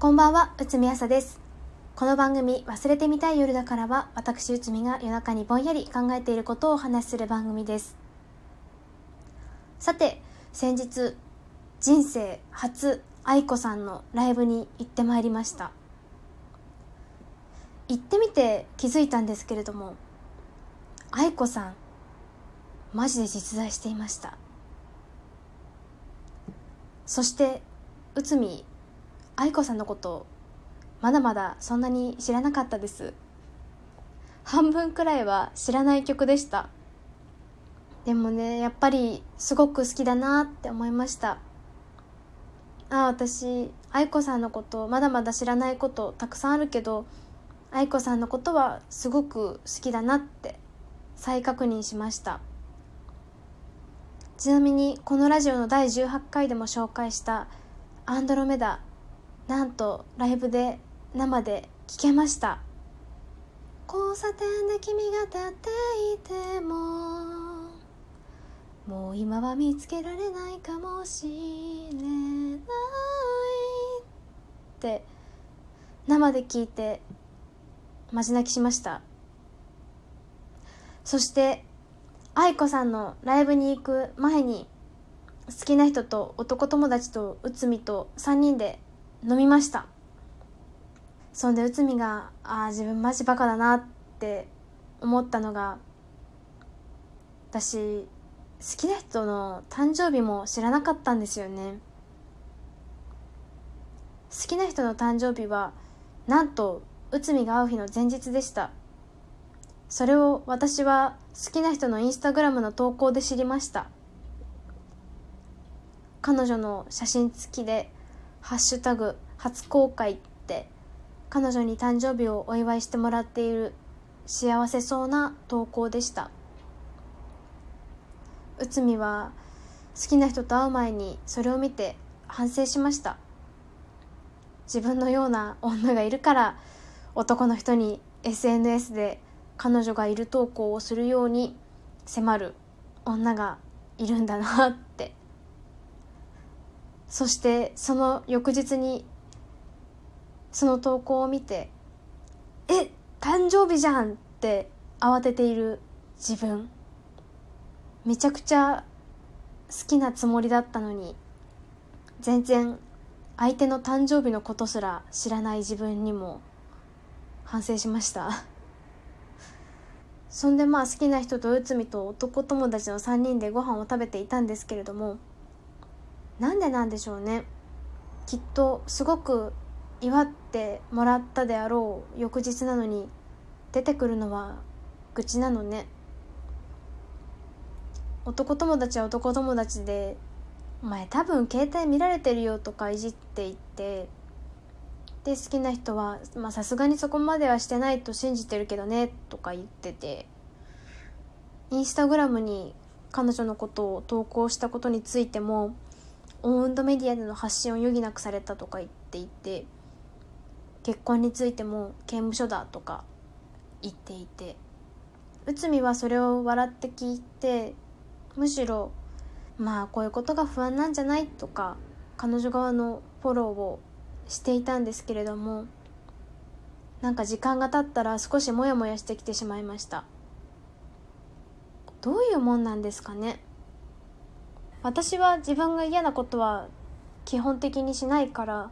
こんばんは、内海朝です。この番組、忘れてみたい夜だからは、私内海が夜中にぼんやり考えていることをお話しする番組です。さて、先日、人生初愛子さんのライブに行ってまいりました。行ってみて気づいたんですけれども、愛子さん、マジで実在していました。そして、内海愛子さんのことまだまだそんなに知らなかったです。半分くらいは知らない曲でした。でもねやっぱりすごく好きだなって思いました。ああ私愛子さんのことまだまだ知らないことたくさんあるけど愛子さんのことはすごく好きだなって再確認しました。ちなみにこのラジオの第18回でも紹介した「アンドロメダ」なんとライブで生で聴けました。交差点で君が立っていてももう今は見つけられないかもしれない。って生で聞いてマジ泣きしました。そして愛子さんのライブに行く前に好きな人と男友達と内海と3人で飲みました。そんで内海がああ自分マジバカだなって思ったのが私好きな人の誕生日も知らなかったんですよね。好きな人の誕生日はなんと内海が会う日の前日でした。それを私は好きな人のインスタグラムの投稿で知りました。彼女の写真付きでハッシュタグ初公開って彼女に誕生日をお祝いしてもらっている幸せそうな投稿でした。内海は好きな人と会う前にそれを見て反省しました。自分のような女がいるから男の人に SNS で彼女がいる投稿をするように迫る女がいるんだなって。そしてその翌日にその投稿を見て「え誕生日じゃん!」って慌てている自分めちゃくちゃ好きなつもりだったのに全然相手の誕生日のことすら知らない自分にも反省しましたそんでまあ好きな人と内海と男友達の3人でご飯を食べていたんですけれどもなんでなんでしょうね。きっとすごく祝ってもらったであろう翌日なのに出てくるのは愚痴なのね。男友達は男友達で「お前多分携帯見られてるよ」とかいじっていってで好きな人はさすがにそこまではしてないと信じてるけどねとか言っててインスタグラムに彼女のことを投稿したことについてもオウンドメディアでの発信を余儀なくされたとか言っていて結婚についても刑務所だとか言っていて内海はそれを笑って聞いてむしろまあこういうことが不安なんじゃないとか彼女側のフォローをしていたんですけれどもなんか時間が経ったら少しモヤモヤしてきてしまいました。どういうもんなんですかね。私は自分が嫌なことは基本的にしないから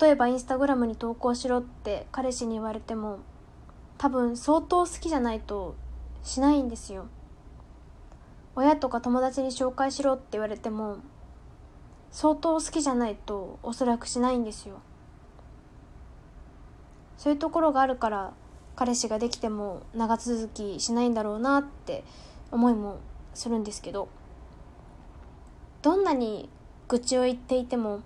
例えばインスタグラムに投稿しろって彼氏に言われても多分相当好きじゃないとしないんですよ。親とか友達に紹介しろって言われても相当好きじゃないとおそらくしないんですよ。そういうところがあるから彼氏ができても長続きしないんだろうなって思いもするんですけど。どんなに愚痴を言っていても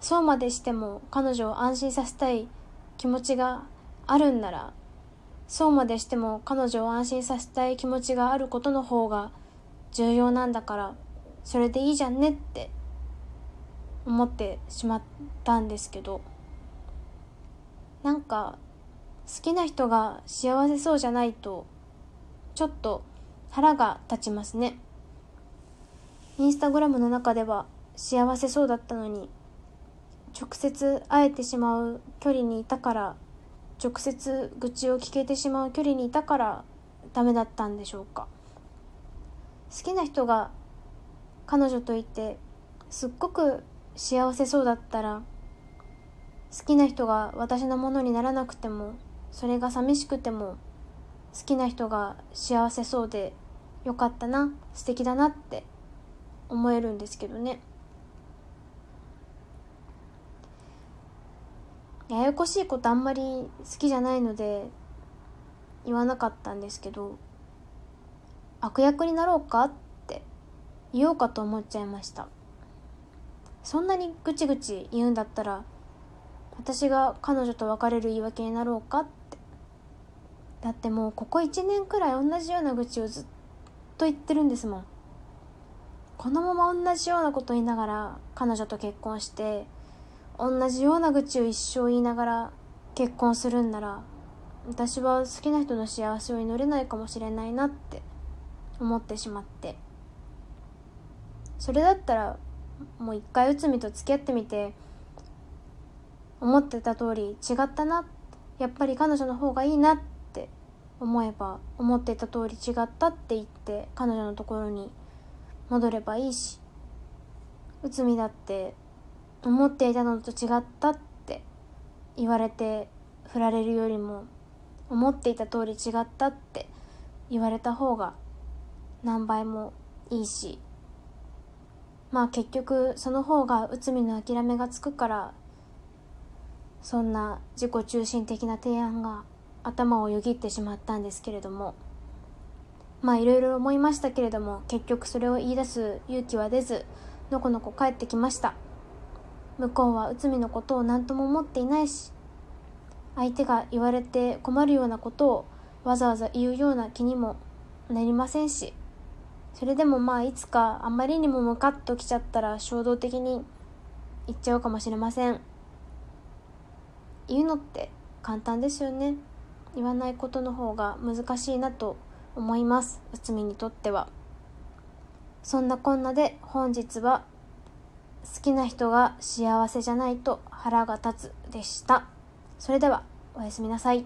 そうまでしても彼女を安心させたい気持ちがあるんならそうまでしても彼女を安心させたい気持ちがあることの方が重要なんだからそれでいいじゃんねって思ってしまったんですけど。なんか好きな人が幸せそうじゃないとちょっと腹が立ちますね。インスタグラムの中では幸せそうだったのに直接会えてしまう距離にいたから直接愚痴を聞けてしまう距離にいたからダメだったんでしょうか。好きな人が彼女といてすっごく幸せそうだったら好きな人が私のものにならなくてもそれが寂しくても好きな人が幸せそうでよかったな素敵だなって思えるんですけどね。ややこしいことあんまり好きじゃないので言わなかったんですけど悪役になろうかって言おうかと思っちゃいました。そんなにぐちぐち言うんだったら私が彼女と別れる言い訳になろうかって。だってもうここ1年くらい同じような愚痴をずっと言ってるんですもん。このまま同じようなこと言いながら彼女と結婚して同じような愚痴を一生言いながら結婚するんなら私は好きな人の幸せを祈れないかもしれないなって思ってしまって。それだったらもう一回内海と付き合ってみて思ってた通り違ったなやっぱり彼女の方がいいなって思えば思ってた通り違ったって言って彼女のところに戻ればいいし内海だって思っていたのと違ったって言われて振られるよりも思っていた通り違ったって言われた方が何倍もいいしまあ結局その方が内海の諦めがつくからそんな自己中心的な提案が頭をよぎってしまったんですけれどもまあいろいろ思いましたけれども結局それを言い出す勇気は出ずのこのこ帰ってきました。向こうは内海のことを何とも思っていないし相手が言われて困るようなことをわざわざ言うような気にもなりませんしそれでもまあいつかあまりにもムカッときちゃったら衝動的に言っちゃうかもしれません。言うのって簡単ですよね。言わないことの方が難しいなと思います。内海にとっては。そんなこんなで本日は好きな人が幸せじゃないと腹が立つでした。それではおやすみなさい。